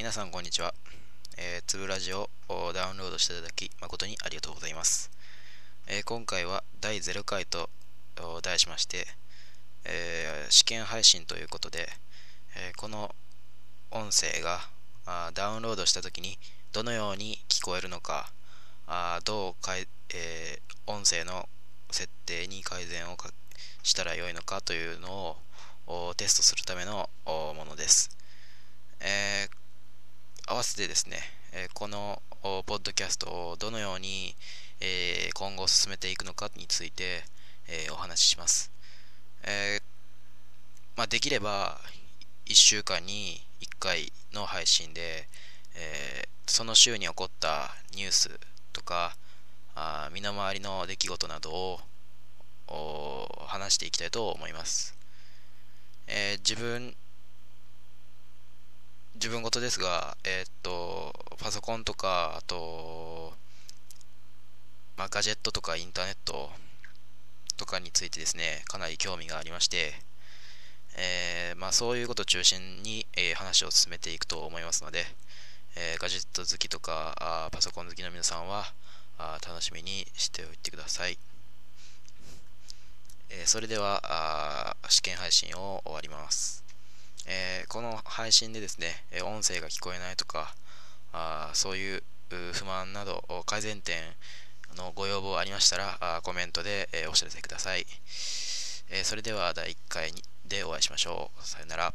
皆さんこんにちは。えー、つぶラジオをダウンロードしていただき誠にありがとうございます。えー、今回は第0回と題しまして、えー、試験配信ということで、えこの音声があダウンロードした時にどのように聞こえるのか、あどうかい、え音声の設定に改善をしたらよいのかというのをテストするためのものです。えーわせてですね、えこのポッドキャストをどのように、え今後進めていくのかについて、えお話しします。えまあ、できれば1週間に1回の配信で、えその週に起こったニュースとかあ身の回りの出来事などを話していきたいと思います。えー、自分自分事ですが、えー、っと、パソコンとか、あと、まあ、ガジェットとかインターネットとかについてですね、かなり興味がありまして、えー、まあ、そういうことを中心に、えー、話を進めていくと思いますので、えガジェット好きとかあパソコン好きの皆さんはあ楽しみにしておいてください。えそれでは試験配信を終わります。この配信でですね、音声が聞こえないとか、あそういう不満など改善点のご要望ありましたら、コメントで、お知らせください。それでは第1回でお会いしましょう。さよなら。